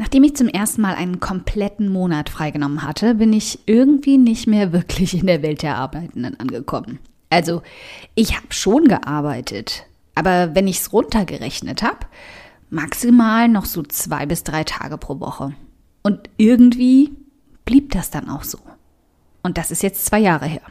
Nachdem ich zum ersten Mal einen kompletten Monat freigenommen hatte, bin ich irgendwie nicht mehr wirklich in der Welt der Arbeitenden angekommen. Also, ich habe schon gearbeitet, aber wenn ich es runtergerechnet habe, maximal noch so zwei bis drei Tage pro Woche. Und irgendwie blieb das dann auch so. Und das ist jetzt zwei Jahre her.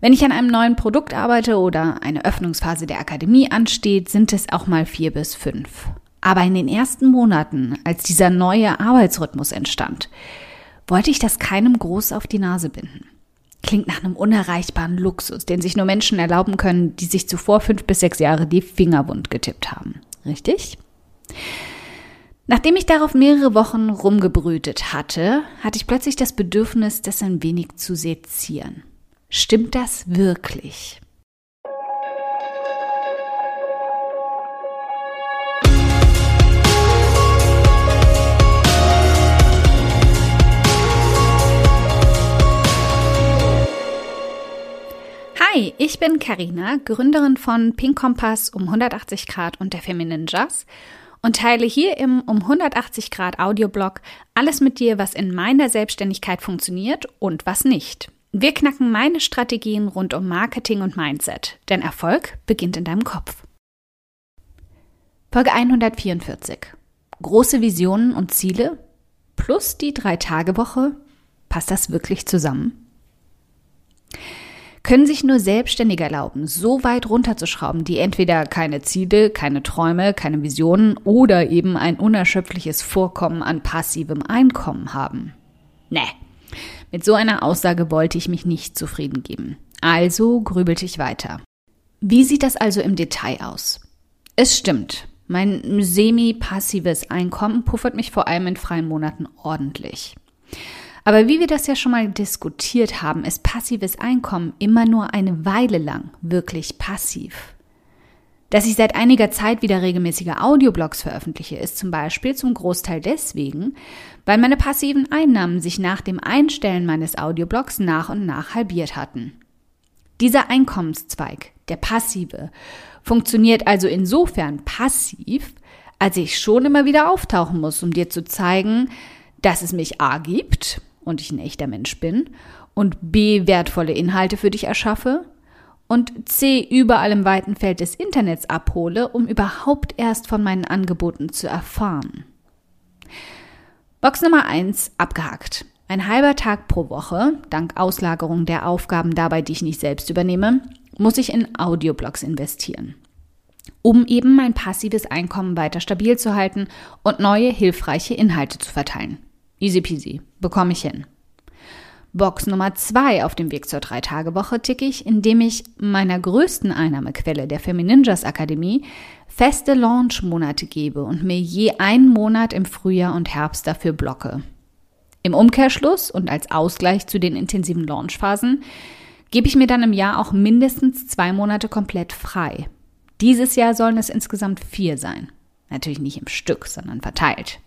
Wenn ich an einem neuen Produkt arbeite oder eine Öffnungsphase der Akademie ansteht, sind es auch mal vier bis fünf. Aber in den ersten Monaten, als dieser neue Arbeitsrhythmus entstand, wollte ich das keinem groß auf die Nase binden. Klingt nach einem unerreichbaren Luxus, den sich nur Menschen erlauben können, die sich zuvor fünf bis sechs Jahre die Finger wund getippt haben. Richtig? Nachdem ich darauf mehrere Wochen rumgebrütet hatte, hatte ich plötzlich das Bedürfnis, das ein wenig zu sezieren. Stimmt das wirklich? Hi, ich bin Karina, Gründerin von Pink Kompass um 180 Grad und der Feminine Jazz und teile hier im um 180 Grad Audioblog alles mit dir, was in meiner Selbstständigkeit funktioniert und was nicht. Wir knacken meine Strategien rund um Marketing und Mindset, denn Erfolg beginnt in deinem Kopf. Folge 144. Große Visionen und Ziele plus die Drei-Tage-Woche. Passt das wirklich zusammen? Können sich nur Selbstständige erlauben, so weit runterzuschrauben, die entweder keine Ziele, keine Träume, keine Visionen oder eben ein unerschöpfliches Vorkommen an passivem Einkommen haben? Nee, mit so einer Aussage wollte ich mich nicht zufrieden geben. Also grübelte ich weiter. Wie sieht das also im Detail aus? Es stimmt, mein semi-passives Einkommen puffert mich vor allem in freien Monaten ordentlich. Aber wie wir das ja schon mal diskutiert haben, ist passives Einkommen immer nur eine Weile lang wirklich passiv. Dass ich seit einiger Zeit wieder regelmäßige Audioblogs veröffentliche, ist zum Beispiel zum Großteil deswegen, weil meine passiven Einnahmen sich nach dem Einstellen meines Audioblogs nach und nach halbiert hatten. Dieser Einkommenszweig, der passive, funktioniert also insofern passiv, als ich schon immer wieder auftauchen muss, um dir zu zeigen, dass es mich A gibt und ich ein echter Mensch bin und B wertvolle Inhalte für dich erschaffe und C überall im weiten Feld des Internets abhole, um überhaupt erst von meinen Angeboten zu erfahren. Box Nummer 1 abgehakt. Ein halber Tag pro Woche, dank Auslagerung der Aufgaben dabei, die ich nicht selbst übernehme, muss ich in Audioblogs investieren, um eben mein passives Einkommen weiter stabil zu halten und neue hilfreiche Inhalte zu verteilen. Easy peasy, bekomme ich hin. Box Nummer zwei auf dem Weg zur Drei-Tage-Woche ticke ich, indem ich meiner größten Einnahmequelle, der Femininjas Akademie, feste Launch-Monate gebe und mir je einen Monat im Frühjahr und Herbst dafür blocke. Im Umkehrschluss und als Ausgleich zu den intensiven Launchphasen gebe ich mir dann im Jahr auch mindestens zwei Monate komplett frei. Dieses Jahr sollen es insgesamt vier sein. Natürlich nicht im Stück, sondern verteilt.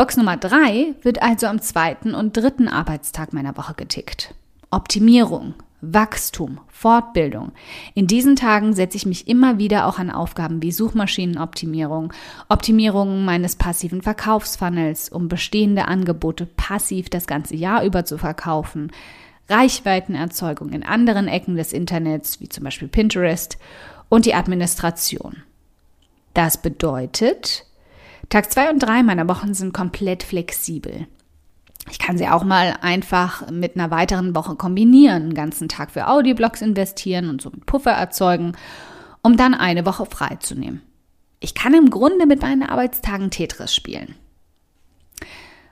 Box Nummer drei wird also am zweiten und dritten Arbeitstag meiner Woche getickt. Optimierung, Wachstum, Fortbildung. In diesen Tagen setze ich mich immer wieder auch an Aufgaben wie Suchmaschinenoptimierung, Optimierung meines passiven Verkaufsfunnels, um bestehende Angebote passiv das ganze Jahr über zu verkaufen, Reichweitenerzeugung in anderen Ecken des Internets, wie zum Beispiel Pinterest, und die Administration. Das bedeutet, Tag zwei und drei meiner Wochen sind komplett flexibel. Ich kann sie auch mal einfach mit einer weiteren Woche kombinieren, einen ganzen Tag für Audioblogs investieren und somit Puffer erzeugen, um dann eine Woche frei zu nehmen. Ich kann im Grunde mit meinen Arbeitstagen Tetris spielen.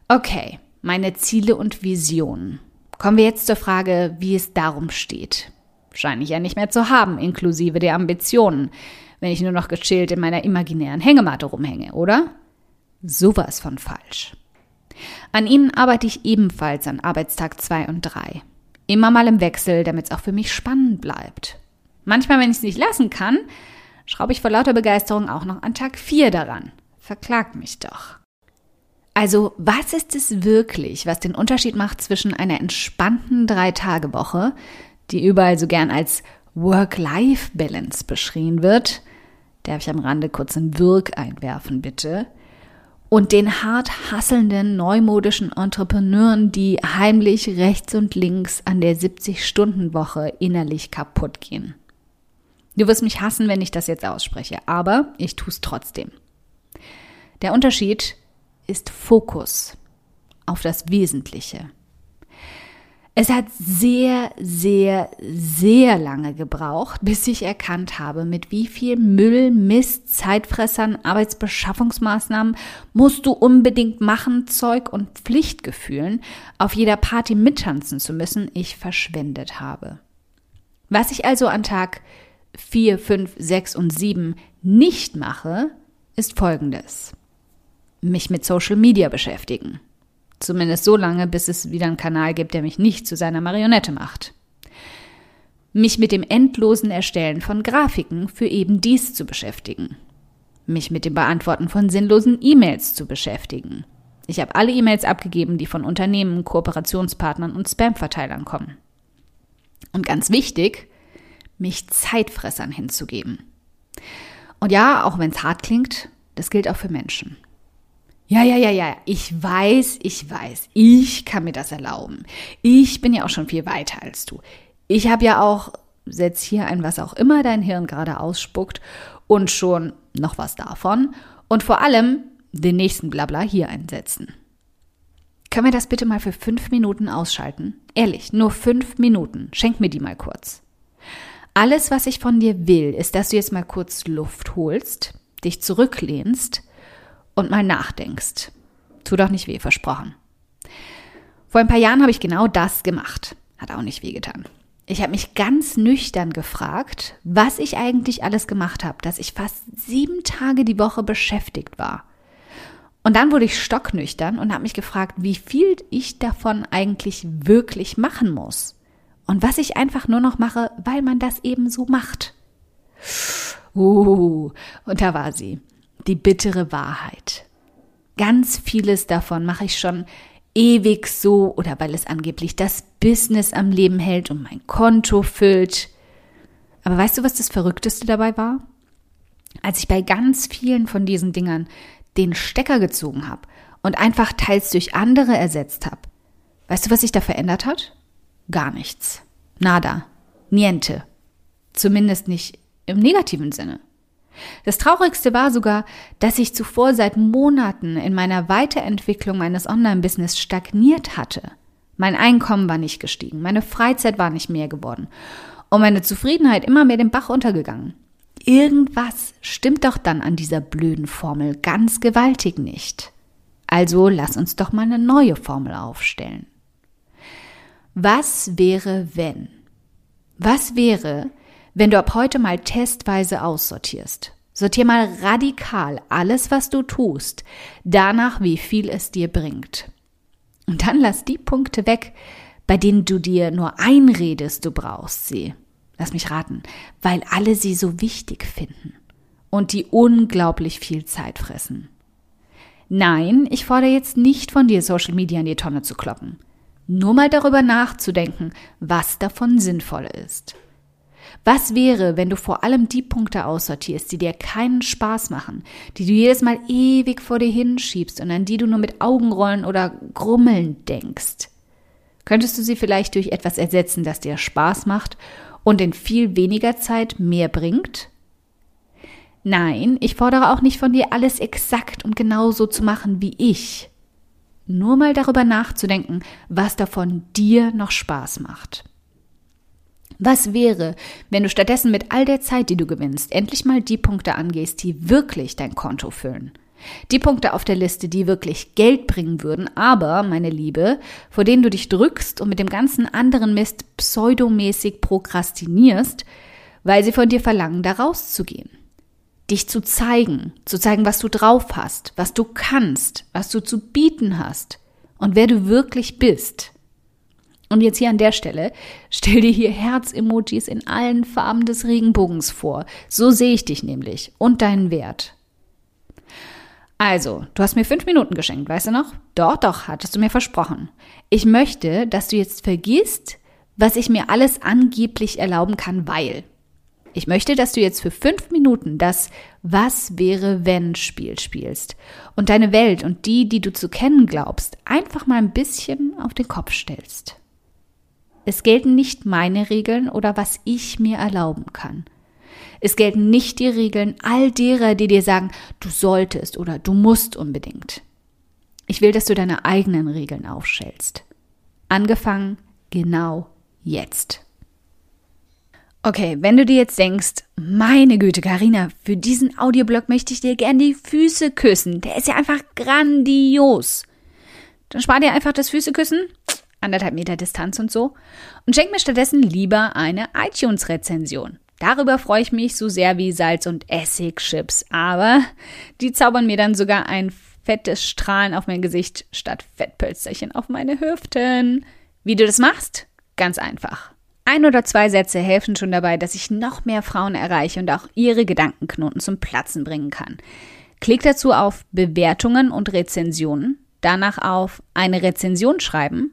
Okay, meine Ziele und Visionen. Kommen wir jetzt zur Frage, wie es darum steht. Scheine ich ja nicht mehr zu haben, inklusive der Ambitionen, wenn ich nur noch gechillt in meiner imaginären Hängematte rumhänge, oder? Sowas von falsch. An ihnen arbeite ich ebenfalls an Arbeitstag 2 und 3. Immer mal im Wechsel, damit es auch für mich spannend bleibt. Manchmal, wenn ich es nicht lassen kann, schraube ich vor lauter Begeisterung auch noch an Tag 4 daran. Verklagt mich doch. Also, was ist es wirklich, was den Unterschied macht zwischen einer entspannten Drei-Tage-Woche, die überall so gern als Work-Life-Balance beschrien wird, darf ich am Rande kurz ein Wirk einwerfen, bitte, und den hart hasselnden neumodischen Entrepreneuren, die heimlich rechts und links an der 70-Stunden-Woche innerlich kaputt gehen. Du wirst mich hassen, wenn ich das jetzt ausspreche, aber ich tue es trotzdem. Der Unterschied ist Fokus auf das Wesentliche. Es hat sehr, sehr, sehr lange gebraucht, bis ich erkannt habe, mit wie viel Müll, Mist, Zeitfressern, Arbeitsbeschaffungsmaßnahmen musst du unbedingt machen, Zeug und Pflichtgefühlen, auf jeder Party mittanzen zu müssen, ich verschwendet habe. Was ich also an Tag 4, 5, 6 und 7 nicht mache, ist folgendes. Mich mit Social Media beschäftigen. Zumindest so lange, bis es wieder einen Kanal gibt, der mich nicht zu seiner Marionette macht. Mich mit dem endlosen Erstellen von Grafiken für eben dies zu beschäftigen. Mich mit dem Beantworten von sinnlosen E-Mails zu beschäftigen. Ich habe alle E-Mails abgegeben, die von Unternehmen, Kooperationspartnern und Spamverteilern kommen. Und ganz wichtig, mich Zeitfressern hinzugeben. Und ja, auch wenn es hart klingt, das gilt auch für Menschen. Ja, ja, ja, ja, ich weiß, ich weiß, ich kann mir das erlauben. Ich bin ja auch schon viel weiter als du. Ich habe ja auch, setz hier ein, was auch immer dein Hirn gerade ausspuckt und schon noch was davon und vor allem den nächsten Blabla hier einsetzen. Können wir das bitte mal für fünf Minuten ausschalten? Ehrlich, nur fünf Minuten. Schenk mir die mal kurz. Alles, was ich von dir will, ist, dass du jetzt mal kurz Luft holst, dich zurücklehnst und mal nachdenkst. Tu doch nicht weh, versprochen. Vor ein paar Jahren habe ich genau das gemacht. Hat auch nicht wehgetan. Ich habe mich ganz nüchtern gefragt, was ich eigentlich alles gemacht habe, dass ich fast sieben Tage die Woche beschäftigt war. Und dann wurde ich stocknüchtern und habe mich gefragt, wie viel ich davon eigentlich wirklich machen muss. Und was ich einfach nur noch mache, weil man das eben so macht. Uh, und da war sie die bittere Wahrheit. Ganz vieles davon mache ich schon ewig so oder weil es angeblich das Business am Leben hält und mein Konto füllt. Aber weißt du, was das Verrückteste dabei war? Als ich bei ganz vielen von diesen Dingern den Stecker gezogen habe und einfach teils durch andere ersetzt habe. Weißt du, was sich da verändert hat? Gar nichts. Nada. Niente. Zumindest nicht im negativen Sinne. Das Traurigste war sogar, dass ich zuvor seit Monaten in meiner Weiterentwicklung meines Online-Business stagniert hatte. Mein Einkommen war nicht gestiegen, meine Freizeit war nicht mehr geworden und meine Zufriedenheit immer mehr den Bach untergegangen. Irgendwas stimmt doch dann an dieser blöden Formel ganz gewaltig nicht. Also lass uns doch mal eine neue Formel aufstellen. Was wäre, wenn? Was wäre, wenn du ab heute mal testweise aussortierst. Sortier mal radikal alles, was du tust, danach, wie viel es dir bringt. Und dann lass die Punkte weg, bei denen du dir nur einredest, du brauchst sie. Lass mich raten, weil alle sie so wichtig finden und die unglaublich viel Zeit fressen. Nein, ich fordere jetzt nicht von dir, Social Media in die Tonne zu kloppen. Nur mal darüber nachzudenken, was davon sinnvoll ist. Was wäre, wenn du vor allem die Punkte aussortierst, die dir keinen Spaß machen, die du jedes Mal ewig vor dir hinschiebst und an die du nur mit Augenrollen oder Grummeln denkst? Könntest du sie vielleicht durch etwas ersetzen, das dir Spaß macht und in viel weniger Zeit mehr bringt? Nein, ich fordere auch nicht von dir, alles exakt und genau so zu machen wie ich. Nur mal darüber nachzudenken, was davon dir noch Spaß macht. Was wäre, wenn du stattdessen mit all der Zeit, die du gewinnst, endlich mal die Punkte angehst, die wirklich dein Konto füllen? Die Punkte auf der Liste, die wirklich Geld bringen würden, aber, meine Liebe, vor denen du dich drückst und mit dem ganzen anderen Mist pseudomäßig prokrastinierst, weil sie von dir verlangen, da rauszugehen. Dich zu zeigen, zu zeigen, was du drauf hast, was du kannst, was du zu bieten hast und wer du wirklich bist. Und jetzt hier an der Stelle, stell dir hier Herz-Emojis in allen Farben des Regenbogens vor. So sehe ich dich nämlich und deinen Wert. Also, du hast mir fünf Minuten geschenkt, weißt du noch? Doch, doch, hattest du mir versprochen. Ich möchte, dass du jetzt vergisst, was ich mir alles angeblich erlauben kann, weil. Ich möchte, dass du jetzt für fünf Minuten das Was wäre wenn Spiel spielst und deine Welt und die, die du zu kennen glaubst, einfach mal ein bisschen auf den Kopf stellst. Es gelten nicht meine Regeln oder was ich mir erlauben kann. Es gelten nicht die Regeln all derer, die dir sagen, du solltest oder du musst unbedingt. Ich will, dass du deine eigenen Regeln aufstellst. Angefangen genau jetzt. Okay, wenn du dir jetzt denkst, meine Güte, Karina, für diesen Audioblog möchte ich dir gern die Füße küssen. Der ist ja einfach grandios. Dann spar dir einfach das Füßeküssen, anderthalb Meter Distanz und so, und schenk mir stattdessen lieber eine iTunes-Rezension. Darüber freue ich mich so sehr wie Salz- und Essigchips, aber die zaubern mir dann sogar ein fettes Strahlen auf mein Gesicht statt Fettpölsterchen auf meine Hüften. Wie du das machst? Ganz einfach. Ein oder zwei Sätze helfen schon dabei, dass ich noch mehr Frauen erreiche und auch ihre Gedankenknoten zum Platzen bringen kann. Klick dazu auf Bewertungen und Rezensionen, danach auf eine Rezension schreiben